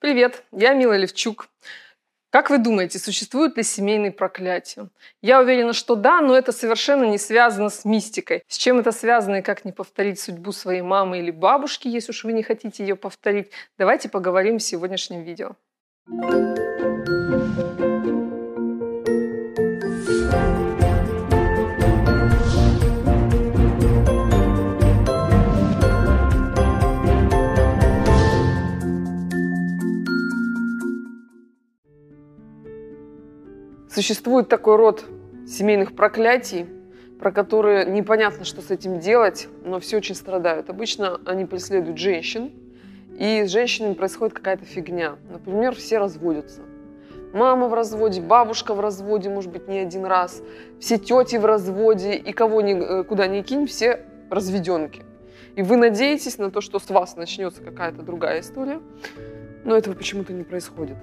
Привет, я Мила Левчук. Как вы думаете, существуют ли семейные проклятия? Я уверена, что да, но это совершенно не связано с мистикой. С чем это связано и как не повторить судьбу своей мамы или бабушки, если уж вы не хотите ее повторить, давайте поговорим в сегодняшнем видео. Существует такой род семейных проклятий, про которые непонятно, что с этим делать, но все очень страдают. Обычно они преследуют женщин, и с женщинами происходит какая-то фигня. Например, все разводятся. Мама в разводе, бабушка в разводе, может быть, не один раз, все тети в разводе, и кого ни, э, куда ни кинь, все разведенки. И вы надеетесь на то, что с вас начнется какая-то другая история, но этого почему-то не происходит.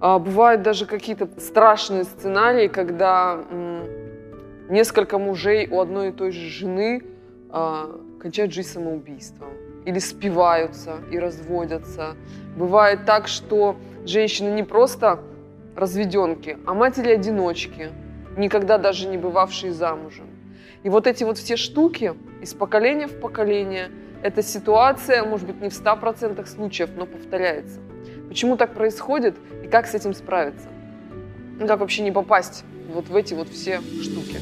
А, бывают даже какие-то страшные сценарии, когда несколько мужей у одной и той же жены а, кончают жизнь самоубийством или спиваются и разводятся. Бывает так, что женщины не просто разведенки, а матери-одиночки, никогда даже не бывавшие замужем. И вот эти вот все штуки из поколения в поколение, эта ситуация, может быть, не в 100% случаев, но повторяется. Почему так происходит и как с этим справиться? Ну, как вообще не попасть вот в эти вот все штуки?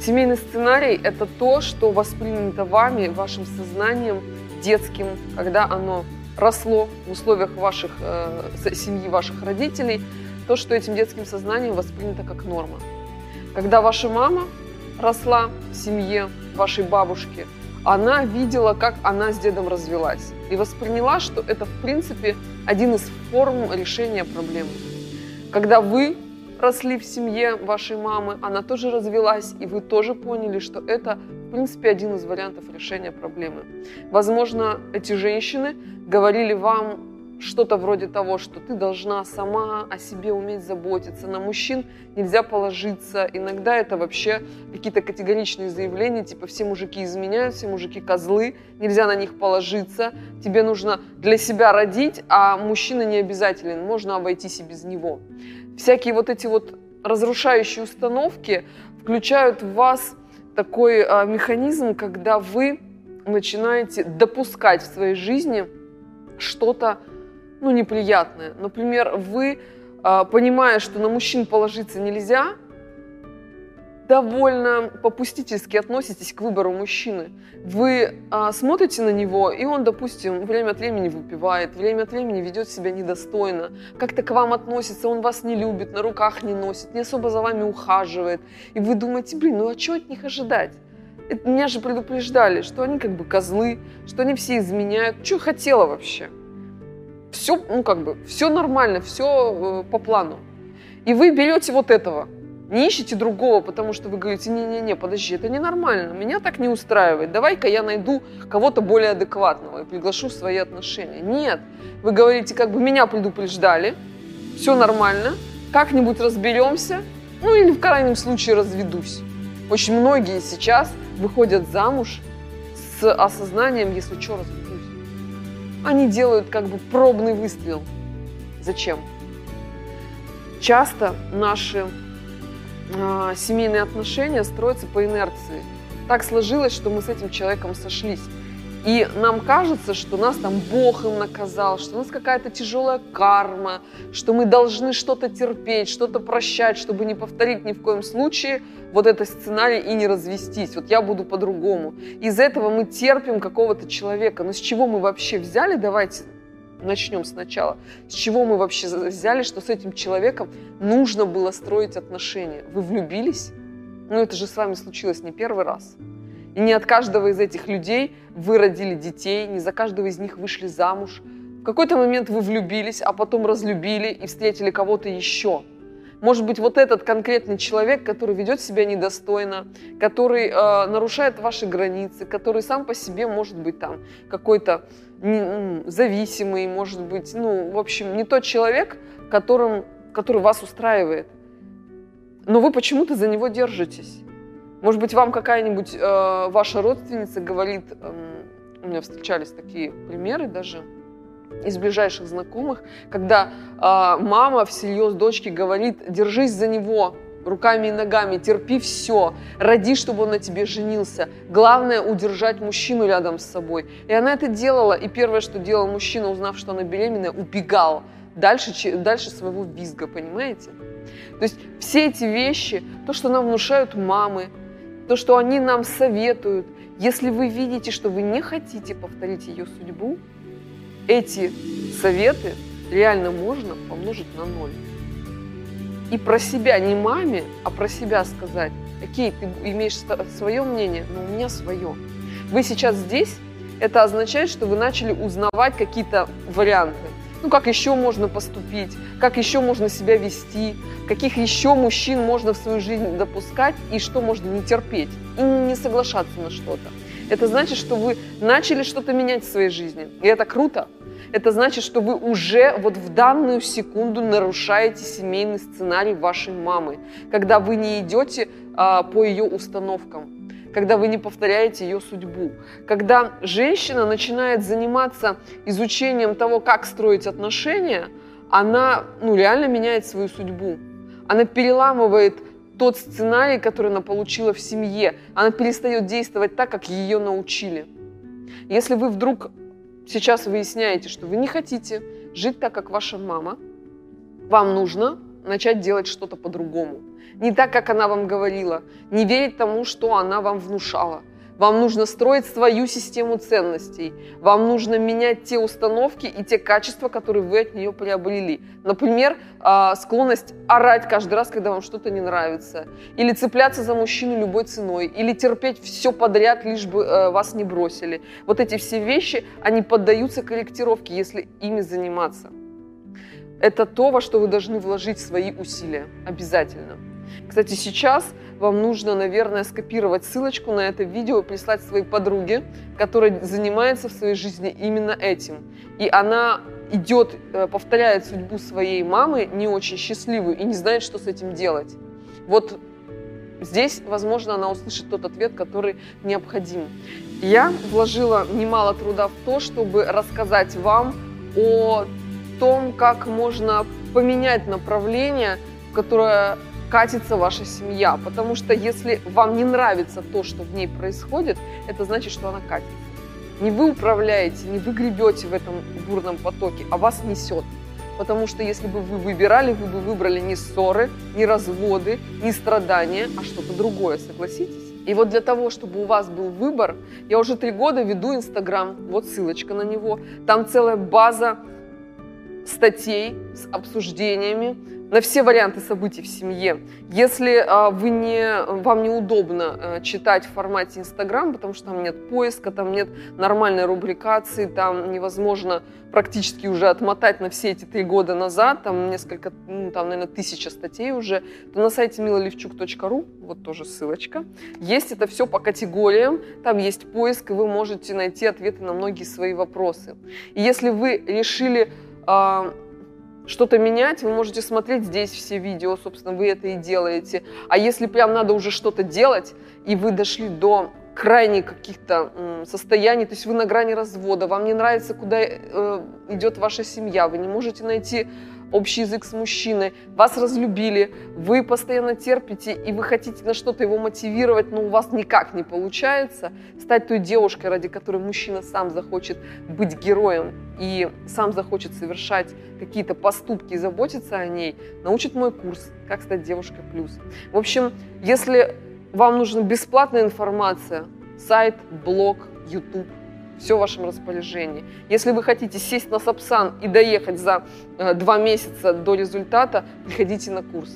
Семейный сценарий – это то, что воспринято вами, вашим сознанием детским, когда оно росло в условиях ваших, э, семьи ваших родителей, то, что этим детским сознанием воспринято как норма. Когда ваша мама росла в семье вашей бабушки – она видела, как она с дедом развелась. И восприняла, что это, в принципе, один из форм решения проблемы. Когда вы росли в семье вашей мамы, она тоже развелась, и вы тоже поняли, что это, в принципе, один из вариантов решения проблемы. Возможно, эти женщины говорили вам что-то вроде того, что ты должна сама о себе уметь заботиться, на мужчин нельзя положиться. Иногда это вообще какие-то категоричные заявления, типа все мужики изменяют, все мужики козлы, нельзя на них положиться, тебе нужно для себя родить, а мужчина не обязателен, можно обойтись и без него. Всякие вот эти вот разрушающие установки включают в вас такой а, механизм, когда вы начинаете допускать в своей жизни что-то ну, неприятное. Например, вы, а, понимая, что на мужчин положиться нельзя, довольно попустительски относитесь к выбору мужчины. Вы а, смотрите на него, и он, допустим, время от времени выпивает, время от времени ведет себя недостойно, как-то к вам относится, он вас не любит, на руках не носит, не особо за вами ухаживает. И вы думаете, блин, ну а что от них ожидать? Это, меня же предупреждали, что они как бы козлы, что они все изменяют. Что хотела вообще? Все, ну как бы, все нормально, все э, по плану. И вы берете вот этого, не ищите другого, потому что вы говорите, не-не-не, подожди, это ненормально, меня так не устраивает, давай-ка я найду кого-то более адекватного и приглашу в свои отношения. Нет, вы говорите, как бы меня предупреждали, все нормально, как-нибудь разберемся, ну или в крайнем случае разведусь. Очень многие сейчас выходят замуж с осознанием, если что, разведусь они делают как бы пробный выстрел. Зачем? Часто наши э, семейные отношения строятся по инерции. Так сложилось, что мы с этим человеком сошлись. И нам кажется, что нас там Бог им наказал, что у нас какая-то тяжелая карма, что мы должны что-то терпеть, что-то прощать, чтобы не повторить ни в коем случае вот этот сценарий и не развестись. Вот я буду по-другому. Из этого мы терпим какого-то человека. Но с чего мы вообще взяли? Давайте начнем сначала. С чего мы вообще взяли, что с этим человеком нужно было строить отношения? Вы влюбились? Ну это же с вами случилось не первый раз. И не от каждого из этих людей вы родили детей, не за каждого из них вышли замуж. В какой-то момент вы влюбились, а потом разлюбили и встретили кого-то еще. Может быть, вот этот конкретный человек, который ведет себя недостойно, который э, нарушает ваши границы, который сам по себе может быть там какой-то зависимый, может быть, ну, в общем, не тот человек, которым, который вас устраивает. Но вы почему-то за него держитесь. Может быть, вам какая-нибудь э, ваша родственница говорит, э, у меня встречались такие примеры даже, из ближайших знакомых, когда э, мама всерьез дочке говорит, держись за него, руками и ногами, терпи все, роди, чтобы он на тебе женился. Главное удержать мужчину рядом с собой. И она это делала, и первое, что делал мужчина, узнав, что она беременная, убегал дальше, дальше своего визга, понимаете? То есть все эти вещи, то, что нам внушают мамы, то, что они нам советуют, если вы видите, что вы не хотите повторить ее судьбу, эти советы реально можно помножить на ноль и про себя, не маме, а про себя сказать, окей, ты имеешь свое мнение, но у меня свое. Вы сейчас здесь, это означает, что вы начали узнавать какие-то варианты. Ну, как еще можно поступить, как еще можно себя вести, каких еще мужчин можно в свою жизнь допускать? И что можно не терпеть? И не соглашаться на что-то. Это значит, что вы начали что-то менять в своей жизни. И это круто. Это значит, что вы уже вот в данную секунду нарушаете семейный сценарий вашей мамы, когда вы не идете а, по ее установкам, когда вы не повторяете ее судьбу, когда женщина начинает заниматься изучением того, как строить отношения, она ну, реально меняет свою судьбу. Она переламывает тот сценарий, который она получила в семье. Она перестает действовать так, как ее научили. Если вы вдруг сейчас выясняете, что вы не хотите жить так, как ваша мама, вам нужно начать делать что-то по-другому. Не так, как она вам говорила, не верить тому, что она вам внушала. Вам нужно строить свою систему ценностей. Вам нужно менять те установки и те качества, которые вы от нее приобрели. Например, а, склонность орать каждый раз, когда вам что-то не нравится. Или цепляться за мужчину любой ценой. Или терпеть все подряд, лишь бы э, вас не бросили. Вот эти все вещи, они поддаются корректировке, если ими заниматься. Это то, во что вы должны вложить свои усилия. Обязательно. Кстати, сейчас вам нужно, наверное, скопировать ссылочку на это видео и прислать своей подруге, которая занимается в своей жизни именно этим. И она идет, э, повторяет судьбу своей мамы, не очень счастливую, и не знает, что с этим делать. Вот здесь, возможно, она услышит тот ответ, который необходим. Я вложила немало труда в то, чтобы рассказать вам о том, как можно поменять направление, которое катится ваша семья. Потому что если вам не нравится то, что в ней происходит, это значит, что она катится. Не вы управляете, не вы гребете в этом бурном потоке, а вас несет. Потому что если бы вы выбирали, вы бы выбрали не ссоры, не разводы, не страдания, а что-то другое, согласитесь? И вот для того, чтобы у вас был выбор, я уже три года веду Инстаграм, вот ссылочка на него, там целая база статей с обсуждениями, на все варианты событий в семье. Если а, вы не, вам неудобно а, читать в формате Инстаграм, потому что там нет поиска, там нет нормальной рубрикации, там невозможно практически уже отмотать на все эти три года назад, там несколько, ну, там, наверное, тысяча статей уже, то на сайте milalevчук.ру, вот тоже ссылочка, есть это все по категориям, там есть поиск, и вы можете найти ответы на многие свои вопросы. И если вы решили а, что-то менять, вы можете смотреть здесь все видео, собственно, вы это и делаете. А если прям надо уже что-то делать, и вы дошли до крайне каких-то состояний, то есть вы на грани развода, вам не нравится, куда э, идет ваша семья, вы не можете найти общий язык с мужчиной, вас разлюбили, вы постоянно терпите, и вы хотите на что-то его мотивировать, но у вас никак не получается, стать той девушкой, ради которой мужчина сам захочет быть героем и сам захочет совершать какие-то поступки и заботиться о ней, научит мой курс «Как стать девушкой плюс». В общем, если вам нужна бесплатная информация, сайт, блог, YouTube, все в вашем распоряжении. Если вы хотите сесть на Сапсан и доехать за э, два месяца до результата, приходите на курс.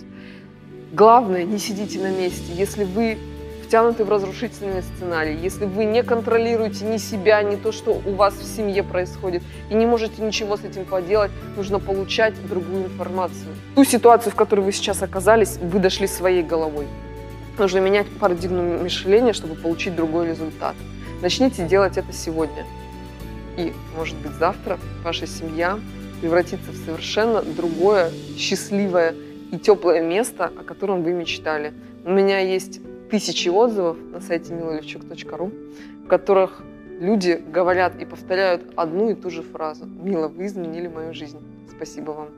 Главное, не сидите на месте. Если вы втянуты в разрушительный сценарий, если вы не контролируете ни себя, ни то, что у вас в семье происходит, и не можете ничего с этим поделать, нужно получать другую информацию. Ту ситуацию, в которой вы сейчас оказались, вы дошли своей головой. Нужно менять парадигму мышления, чтобы получить другой результат. Начните делать это сегодня. И, может быть, завтра ваша семья превратится в совершенно другое, счастливое и теплое место, о котором вы мечтали. У меня есть тысячи отзывов на сайте milalevchuk.ru, в которых люди говорят и повторяют одну и ту же фразу. «Мила, вы изменили мою жизнь». Спасибо вам.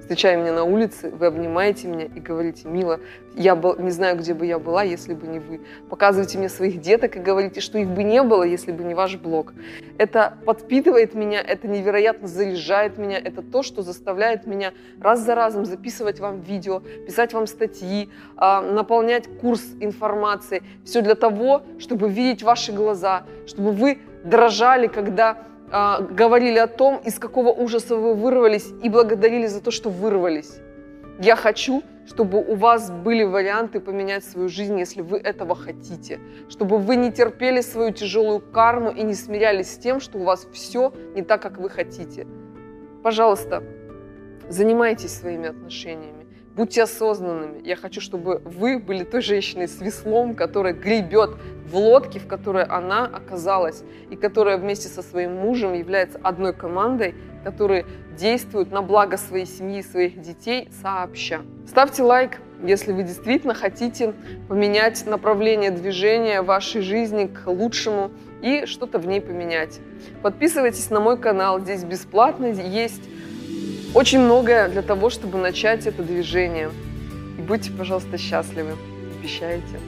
Встречая меня на улице, вы обнимаете меня и говорите, мила, я был, не знаю, где бы я была, если бы не вы. Показываете мне своих деток и говорите, что их бы не было, если бы не ваш блог. Это подпитывает меня, это невероятно заряжает меня, это то, что заставляет меня раз за разом записывать вам видео, писать вам статьи, а, наполнять курс информации. Все для того, чтобы видеть ваши глаза, чтобы вы дрожали, когда а, говорили о том, из какого ужаса вы вырвались, и благодарили за то, что вырвались. Я хочу, чтобы у вас были варианты поменять свою жизнь, если вы этого хотите. Чтобы вы не терпели свою тяжелую карму и не смирялись с тем, что у вас все не так, как вы хотите. Пожалуйста, занимайтесь своими отношениями. Будьте осознанными. Я хочу, чтобы вы были той женщиной с веслом, которая гребет в лодке, в которой она оказалась, и которая вместе со своим мужем является одной командой, которые действуют на благо своей семьи и своих детей сообща. Ставьте лайк, если вы действительно хотите поменять направление движения вашей жизни к лучшему и что-то в ней поменять. Подписывайтесь на мой канал, здесь бесплатно есть очень многое для того, чтобы начать это движение. И будьте, пожалуйста, счастливы. Обещаете.